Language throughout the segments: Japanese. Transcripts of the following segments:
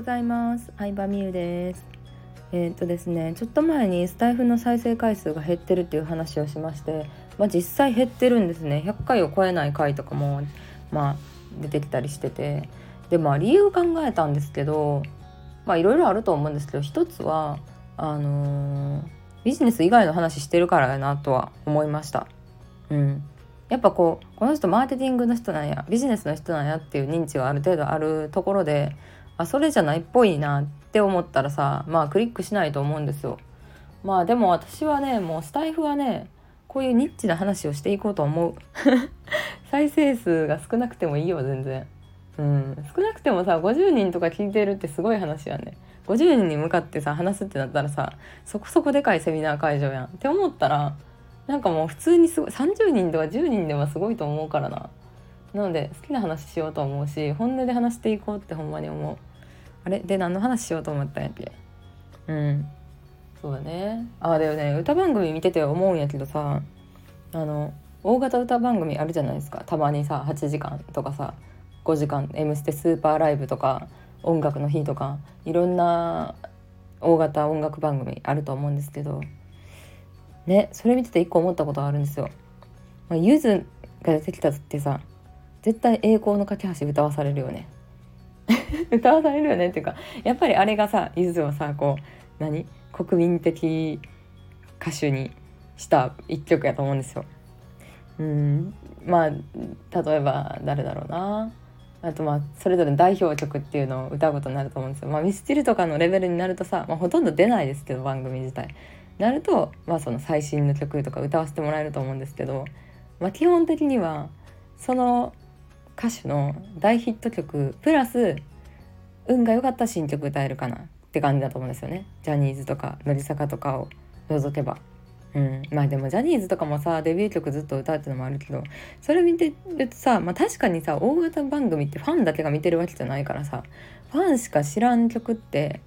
ございます。相葉美優です。えー、っとですねちょっと前にスタイフの再生回数が減ってるっていう話をしましてまあ、実際減ってるんですね。100回を超えない回とかもまあ出てきたりしてて。でまあ理由考えたんですけどまあいろいろあると思うんですけど一つはあのー、ビジネス以外の話してるからやなとは思いました。うん、やっぱこうこの人マーケティングの人なんやビジネスの人なんやっていう認知がある程度あるところであそれじゃないっぽいなって思ったらさまあクリックしないと思うんですよ。まあでも私はねもうスタイフはねこういうニッチな話をしていこうと思う。再生数が少なくてもいいよ全然。うん。少なくてもさ50人とか聞いてるってすごい話やね。50人に向かってさ話すってなったらさそこそこでかいセミナー会場やん。って思ったらなんかもう普通にすごい30人とか10人でもすごいと思うからな。なので好きな話しようと思うし本音で話していこうってほんまに思うあれ？で何の話しようと思ったんやっけ？うん。そうだね。あだよね。歌番組見てて思うんやけどさあの大型歌番組あるじゃないですか。たまにさ8時間とかさ5時間「M ステ」スーパーライブとか音楽の日とかいろんな大型音楽番組あると思うんですけどねそれ見てて一個思ったことあるんですよ。まあ、ゆずが出てきたってさ絶対栄光の架け橋歌わされるよね。歌わされるよねっていうかやっぱりあれがさゆずをさこう何国民的歌手にした一曲やと思うんですよ。うんまあ例えば誰だろうなあとまあそれぞれの代表曲っていうのを歌うことになると思うんですよ。まあ、ミスチルとかのレベルになるとさ、まあ、ほとんど出ないですけど番組自体。なると、まあ、その最新の曲とか歌わせてもらえると思うんですけど、まあ、基本的にはその歌手の大ヒット曲プラス運が良かった新曲歌えるかなって感じだと思うんですよね。ジャニーズとか乃木坂とかを除けば。うん、まあでもジャニーズとかもさデビュー曲ずっと歌うってのもあるけどそれ見てるとさ、まあ、確かにさ大型番組ってファンだけが見てるわけじゃないからさファンしか知らん曲って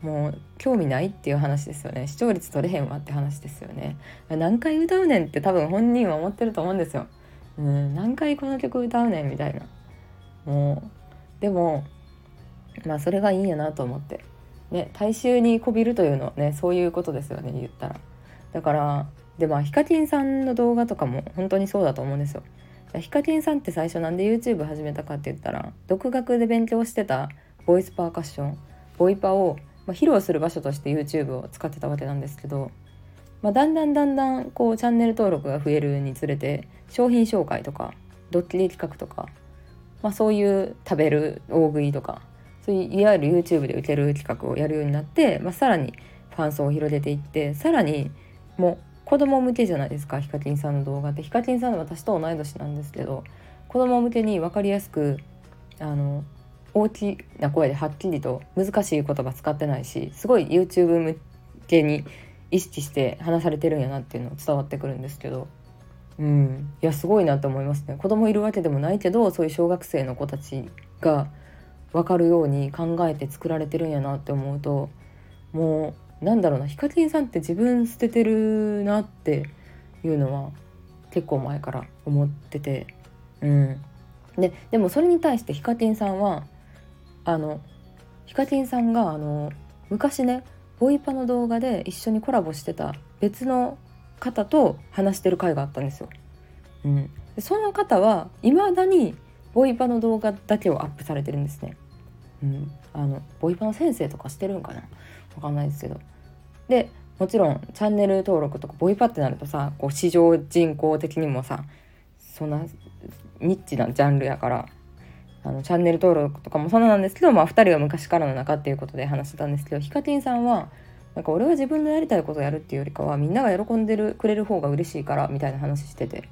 もう興味ないっていう話ですよね。視聴率取れへんわって話ですよね。何回歌うねんって多分本人は思ってると思うんですよ。うん何回この曲歌うねんみたいな。もうでもまあそれがいいんやなと思って。ね大衆にこびるというのはねそういうことですよね言ったら。だからでまあヒカキンさんの動画とかも本当にそうだと思うんですよ。ヒカキンさんって最初なんで YouTube 始めたかって言ったら独学で勉強してたボイスパーカッションボイパをまあ、披露する場所として YouTube を使ってたわけなんですけど、まあ、だんだんだんだんこうチャンネル登録が増えるにつれて商品紹介とかドッキリ企画とか、まあ、そういう食べる大食いとかそういういわゆる YouTube で受ける企画をやるようになって、まあ、さらにファン層を広げていってさらにもう子供向けじゃないですかヒカキンさんの動画って。ヒカキンさんは私と同い年なんですけど子供向けに分かりやすくあの大きな声ではっきりと難しい言葉使ってないしすごい YouTube 向けに意識して話されてるんやなっていうの伝わってくるんですけど。うん。いやすごいなと思いますね。子供いるわけでもないけどそういう小学生の子たちが分かるように考えて作られてるんやなって思うともうなんだろうなヒカキンさんって自分捨ててるなっていうのは結構前から思ってて。うん。ででもそれに対してヒカキンさんはあのヒカキンさんがあの昔ねボイパの動画で一緒にコラボしてた別の方と話してる回があったんですよ。うん、でその方はいまだにボイパの動画だけをアップされてるんですね。うん、あのボイパの先生とかしてるんかな？わかんないですけど。でもちろんチャンネル登録とかボイパってなるとさこう市場人口的にもさそんなニッチなジャンルやからあのチャンネル登録とかもそうなんですけど、まあ、2人は昔からの仲っていうことで話してたんですけどヒカキンさんはなんか俺は自分のやりたいことをやるっていうよりかはみんなが喜んでるくれる方が嬉しいからみたいな話してて。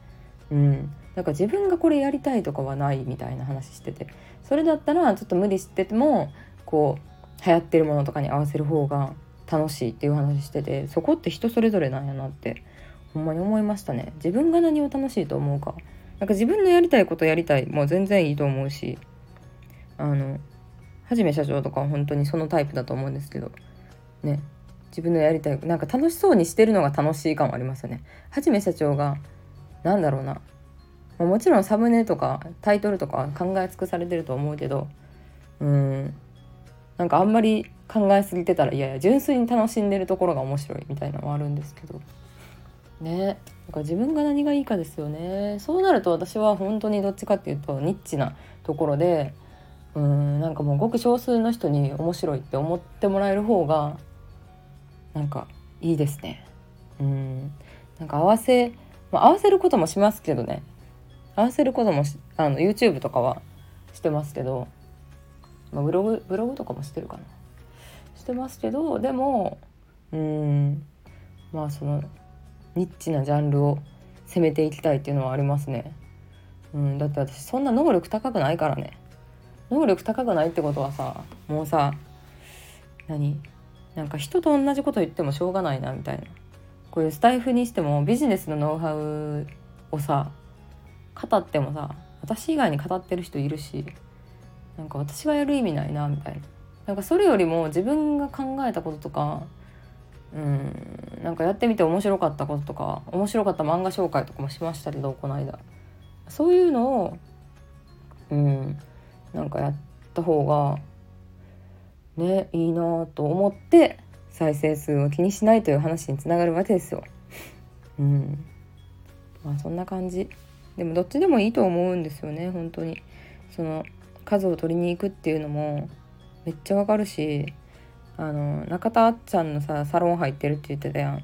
うん。なんか自分がこれやりたいとかはないみたいな話してて。それだったらちょっと無理しててもこう流行ってるものとかに合わせる方が楽しいっていう話しててそこって人それぞれなんやなってほんまに思いましたね。自分が何を楽しいと思うか。なんか自分のやりたいことやりたいもう全然いいと思うしあのはじめ社長とかは本当にそのタイプだと思うんですけどね自分のやりたいなんか楽しそうにしてるのが楽しい感はありますよね。はじめ社長がなんだろうなもちろんサムネとかタイトルとか考え尽くされてると思うけどうんなんかあんまり考えすぎてたらいやいや純粋に楽しんでるところが面白いみたいなのもあるんですけど。ね。なんか自分が何がいいかですよね。そうなると私は本当にどっちかっていうとニッチなところでうんなんかもうごく少数の人に面白いって思ってもらえる方がなんかいいですね。うん。なんか合わせ、まあ、合わせることもしますけどね。合わせることもあの YouTube とかはしてますけど、まあ、ブログブログとかもしてるかな。してますけどでもうん。まあそのニッチなジャンルを攻めていきたいっていうのはありますね。うん、だって私そんな能力高くないからね。能力高くないってことはさもうさ何？なんか人と同じこと言ってもしょうがないなみたいなこういうスタイフにしてもビジネスのノウハウをさ語ってもさ私以外に語ってる人いるしなんか私がやる意味ないなみたいななんかそれよりも自分が考えたこととかうん。なんかやってみて面白かったこととか面白かった漫画紹介とかもしましたけどこの間。そういうのをうんなんかやった方がねいいなと思って再生数を気にしないという話につながるわけですよ。うん。まあそんな感じ。でもどっちでもいいと思うんですよね本当に。その数を取りに行くっていうのもめっちゃわかるし。あの中田あっちゃんのさサロン入ってるって言ってたやん。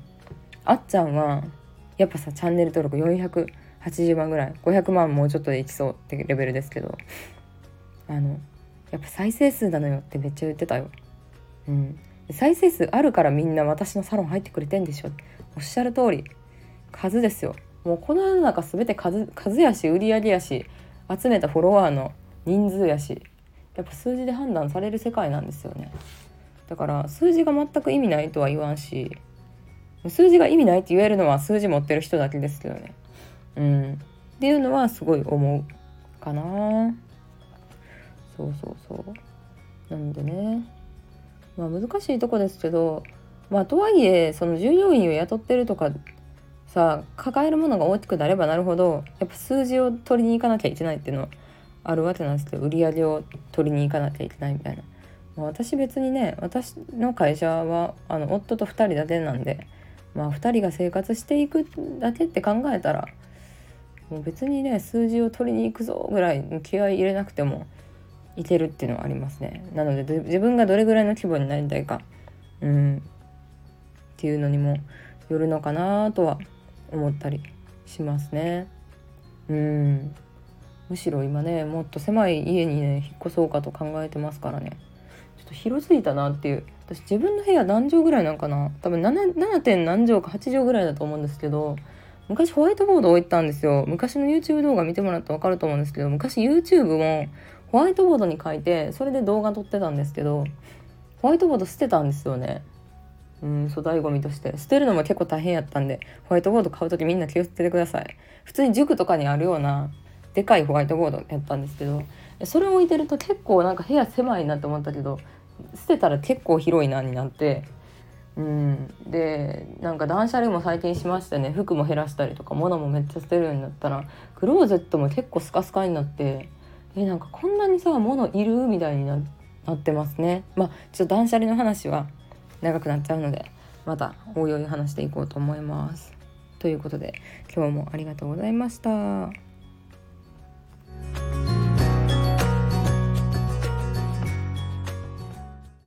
あっちゃんはやっぱさチャンネル登録480万ぐらい500万もうちょっとでいきそうってレベルですけど。あのやっぱ再生数なのよってめっちゃ言ってたよ。うん、再生数あるからみんな私のサロン入ってくれてんでしょ。おっしゃる通り。数ですよ。もうこの世の中全て数数やし売り上げやし集めたフォロワーの人数やし。やっぱ数字で判断される世界なんですよね。だから数字が全く意味ないとは言わんし数字が意味ないって言えるのは数字持ってる人だけですけどね。うん。っていうのはすごい思うかな。そうそうそう。なんでね。まあ難しいとこですけどまあとはいえその従業員を雇ってるとかさ抱えるものが大きくなればなるほどやっぱ数字を取りに行かなきゃいけないっていうのはあるわけなんですけど売り上げを取りに行かなきゃいけないみたいな、ま、私別にね私の会社はあの夫と2人だけなんでまあ2人が生活していくだけって考えたらもう別にね数字を取りに行くぞぐらい気合い入れなくてもいけるっていうのはありますね。なので自分がどれぐらいの規模になりたいかうんっていうのにもよるのかなとは思ったりしますね。うん。むしろ今ねもっと狭い家にね引っ越そうかと考えてますからね。っと広すぎたなっていう。私自分の部屋何畳ぐらいなんかな。多分 7, 7. 点何畳か8畳ぐらいだと思うんですけど昔ホワイトボード置いたんですよ。昔の YouTube 動画見てもらったら分かると思うんですけど昔 YouTube もホワイトボードに書いてそれで動画撮ってたんですけどホワイトボード捨てたんですよね。うん粗大ごみとして。捨てるのも結構大変やったんでホワイトボード買う時みんな気をつけてください。普通に塾とかにあるようなでかいホワイトボードやったんですけどそれを置いてると結構なんか部屋狭いなって思ったけど捨てたら結構広いなになってうんでなんか断捨離も最近しましてね服も減らしたりとか物もめっちゃ捨てるようになったらクローゼットも結構スカスカになってえなんかこんなにさ物いるみたいになってますねまあちょっと断捨離の話は長くなっちゃうのでまたおいおい話していこうと思います。ということで今日もありがとうございました。